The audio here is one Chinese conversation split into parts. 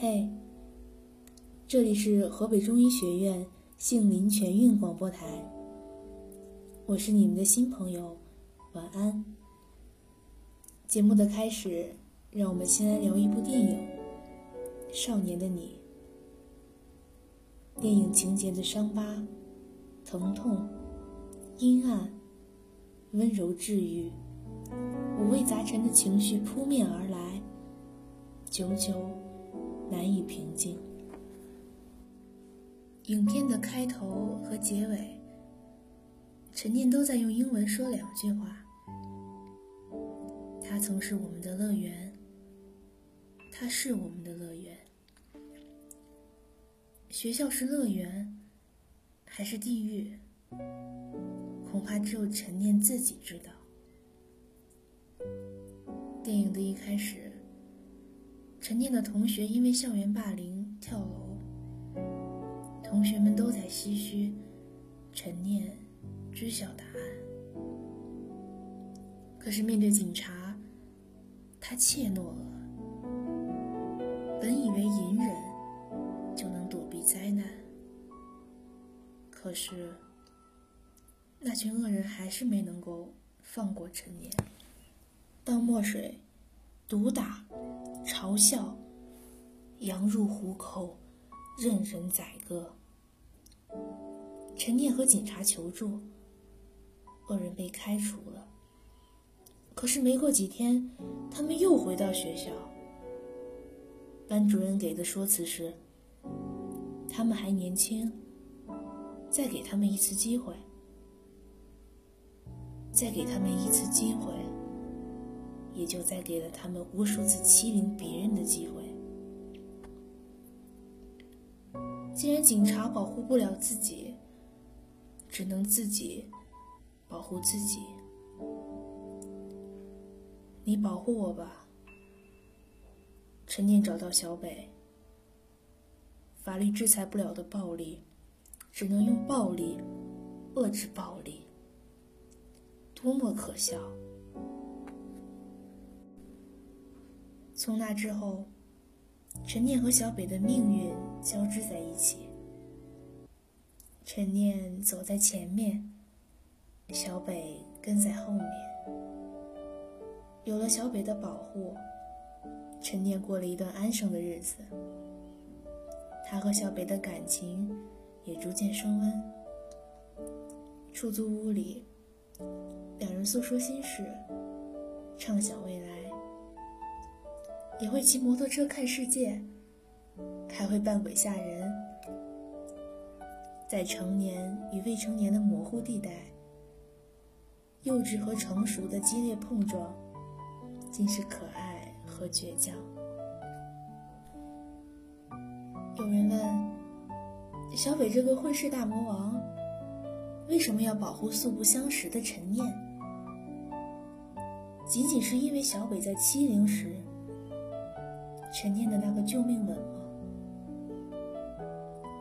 嘿，这里是河北中医学院杏林全运广播台，我是你们的新朋友，晚安。节目的开始，让我们先来聊一部电影《少年的你》。电影情节的伤疤、疼痛、阴暗、温柔治愈，五味杂陈的情绪扑面而来，久久。难以平静。影片的开头和结尾，陈念都在用英文说两句话。他曾是我们的乐园，他是我们的乐园。学校是乐园，还是地狱？恐怕只有陈念自己知道。电影的一开始。陈念的同学因为校园霸凌跳楼，同学们都在唏嘘，陈念知晓答案。可是面对警察，他怯懦了。本以为隐忍就能躲避灾难，可是那群恶人还是没能够放过陈念，倒墨水，毒打。嘲笑，羊入虎口，任人宰割。陈念和警察求助，恶人被开除了。可是没过几天，他们又回到学校。班主任给的说辞是：他们还年轻，再给他们一次机会，再给他们一次机会。也就再给了他们无数次欺凌别人的机会。既然警察保护不了自己，只能自己保护自己。你保护我吧。陈念找到小北。法律制裁不了的暴力，只能用暴力遏制暴力。多么可笑！从那之后，陈念和小北的命运交织在一起。陈念走在前面，小北跟在后面。有了小北的保护，陈念过了一段安生的日子。他和小北的感情也逐渐升温。出租屋里，两人诉说心事，畅想未来。也会骑摩托车看世界，还会扮鬼吓人，在成年与未成年的模糊地带，幼稚和成熟的激烈碰撞，竟是可爱和倔强。有人问：小北这个混世大魔王，为什么要保护素不相识的陈念？仅仅是因为小北在欺凌时。陈念的那个救命吻吗？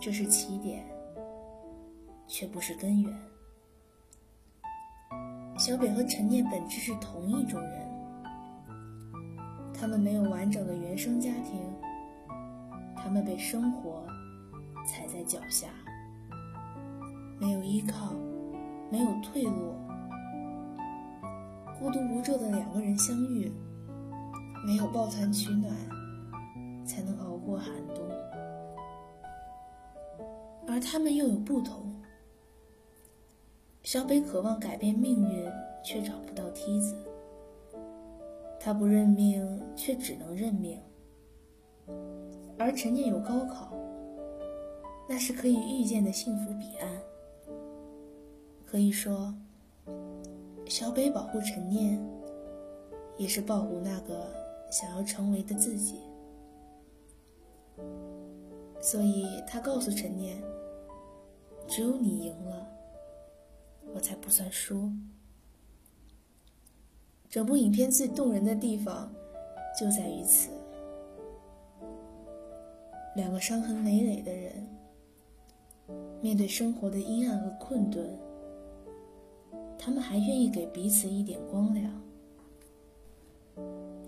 这是起点，却不是根源。小北和陈念本质是同一种人，他们没有完整的原生家庭，他们被生活踩在脚下，没有依靠，没有退路，孤独无助的两个人相遇，没有抱团取暖。过寒冬，而他们又有不同。小北渴望改变命运，却找不到梯子；他不认命，却只能认命。而陈念有高考，那是可以预见的幸福彼岸。可以说，小北保护陈念，也是保护那个想要成为的自己。所以他告诉陈念：“只有你赢了，我才不算输。”整部影片最动人的地方就在于此：两个伤痕累累的人，面对生活的阴暗和困顿，他们还愿意给彼此一点光亮。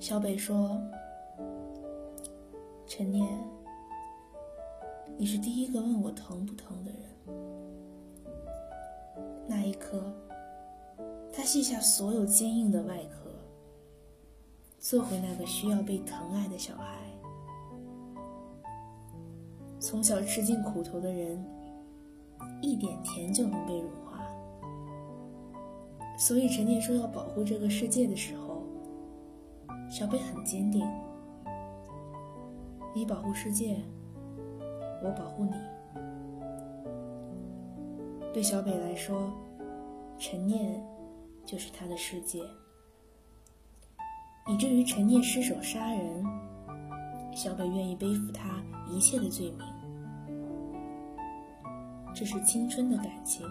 小北说：“陈念。”你是第一个问我疼不疼的人。那一刻，他卸下所有坚硬的外壳，做回那个需要被疼爱的小孩。从小吃尽苦头的人，一点甜就能被融化。所以陈念说要保护这个世界的时候，小北很坚定：你保护世界，我保护你。对小北来说，陈念就是他的世界，以至于陈念失手杀人，小北愿意背负他一切的罪名。这是青春的感情，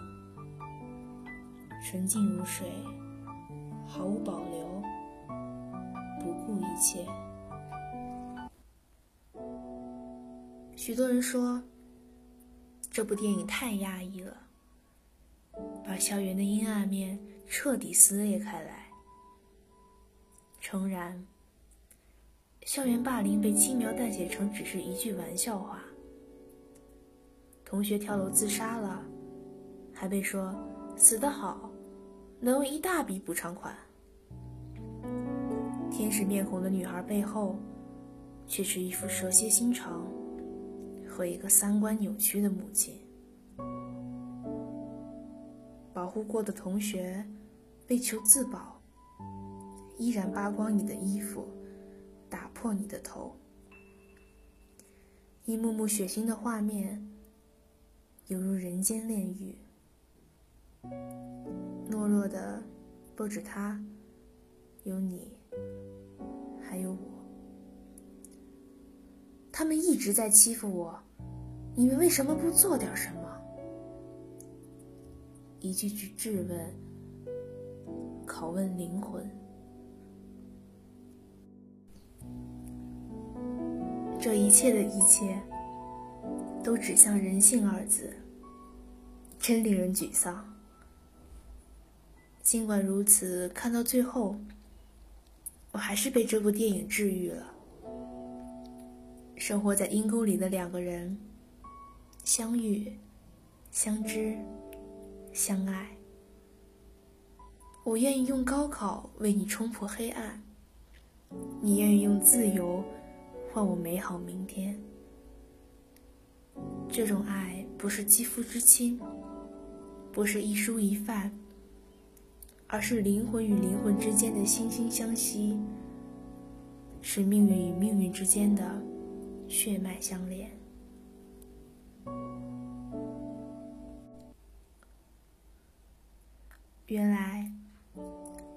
纯净如水，毫无保留，不顾一切。许多人说，这部电影太压抑了，把校园的阴暗面彻底撕裂开来。诚然，校园霸凌被轻描淡写成只是一句玩笑话。同学跳楼自杀了，还被说死得好，能有一大笔补偿款。天使面孔的女孩背后，却是一副蛇蝎心肠和一个三观扭曲的母亲。保护过的同学，为求自保，依然扒光你的衣服，打破你的头。一幕幕血腥的画面。犹如人间炼狱，懦弱的不止他，有你，还有我。他们一直在欺负我，你们为什么不做点什么？一句句质问，拷问灵魂。这一切的一切，都指向人性二字。真令人沮丧。尽管如此，看到最后，我还是被这部电影治愈了。生活在阴沟里的两个人，相遇、相知、相爱。我愿意用高考为你冲破黑暗，你愿意用自由换我美好明天。这种爱不是肌肤之亲。不是一蔬一饭，而是灵魂与灵魂之间的惺惺相惜，是命运与命运之间的血脉相连。原来，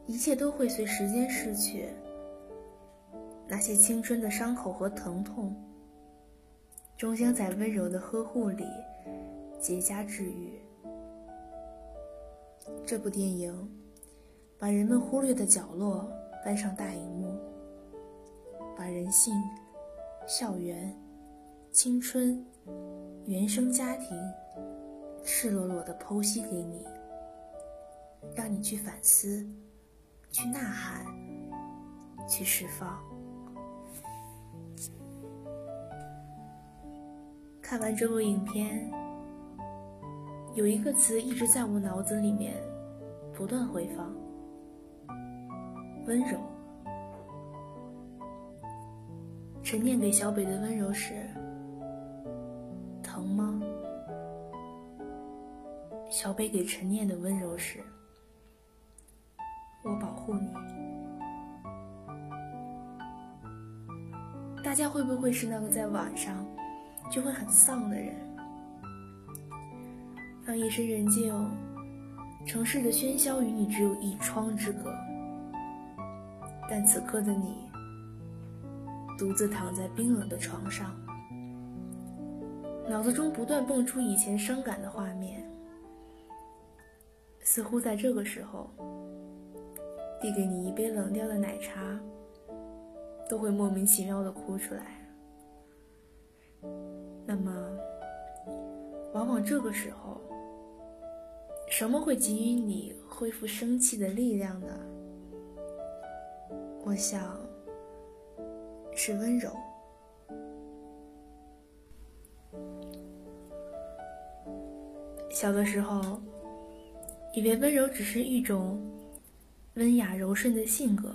一切都会随时间逝去，那些青春的伤口和疼痛，终将在温柔的呵护里结痂治愈。这部电影把人们忽略的角落搬上大荧幕，把人性、校园、青春、原生家庭赤裸裸的剖析给你，让你去反思、去呐喊、去释放。看完这部影片。有一个词一直在我脑子里面不断回放：温柔。陈念给小北的温柔是小北给陈念的温柔是我保护你。大家会不会是那个在晚上就会很丧的人？当夜深人静，城市的喧嚣与你只有一窗之隔，但此刻的你，独自躺在冰冷的床上，脑子中不断蹦出以前伤感的画面，似乎在这个时候，递给你一杯冷掉的奶茶，都会莫名其妙的哭出来。那么，往往这个时候。什么会给予你恢复生气的力量呢？我想，是温柔。小的时候，以为温柔只是一种温雅柔顺的性格，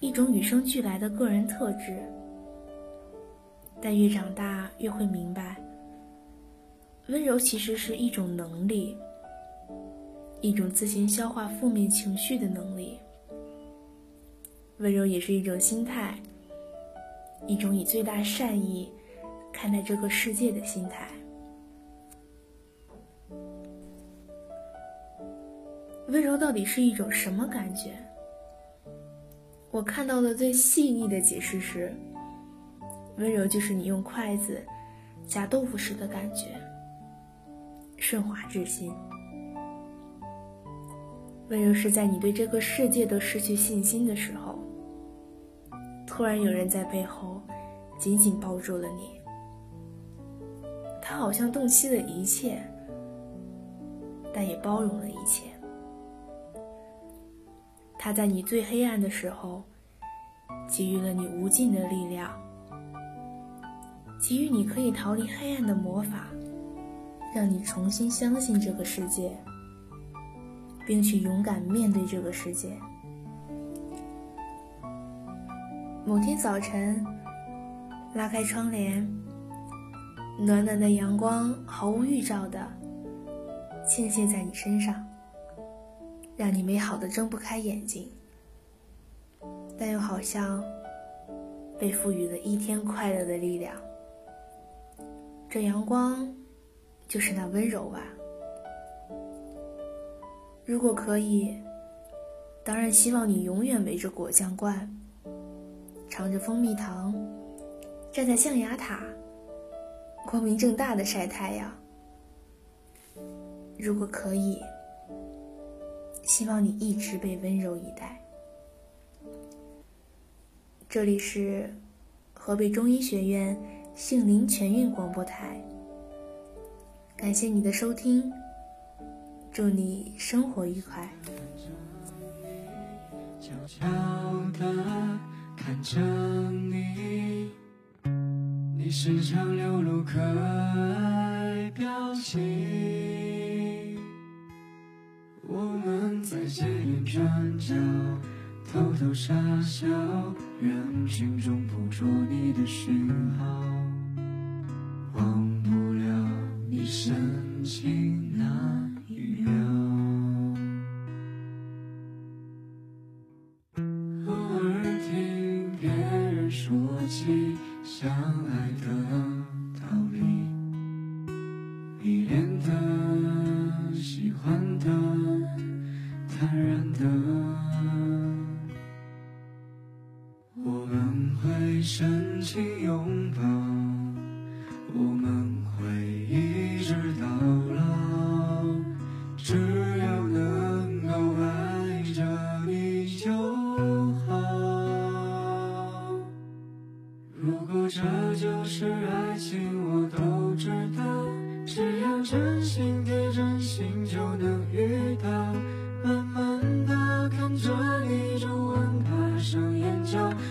一种与生俱来的个人特质。但越长大，越会明白，温柔其实是一种能力，一种自行消化负面情绪的能力。温柔也是一种心态，一种以最大善意看待这个世界的心态。温柔到底是一种什么感觉？我看到的最细腻的解释是：温柔就是你用筷子夹豆腐时的感觉，顺滑至心。温柔是在你对这个世界都失去信心的时候，突然有人在背后紧紧抱住了你，他好像洞悉了一切，但也包容了一切。他在你最黑暗的时候，给予了你无尽的力量，给予你可以逃离黑暗的魔法，让你重新相信这个世界，并去勇敢面对这个世界。某天早晨，拉开窗帘，暖暖的阳光毫无预兆的倾泻在你身上。让你美好的睁不开眼睛，但又好像被赋予了一天快乐的力量。这阳光就是那温柔吧。如果可以，当然希望你永远围着果酱罐，尝着蜂蜜糖，站在象牙塔，光明正大的晒太阳。如果可以。希望你一直被温柔以待。这里是河北中医学院杏林全运广播台，感谢你的收听，祝你生活愉快。悄悄地看着你，你时常流露可爱表情。我们在街边转角，偷偷傻笑，人群中捕捉你的讯号，忘不了你深情那是。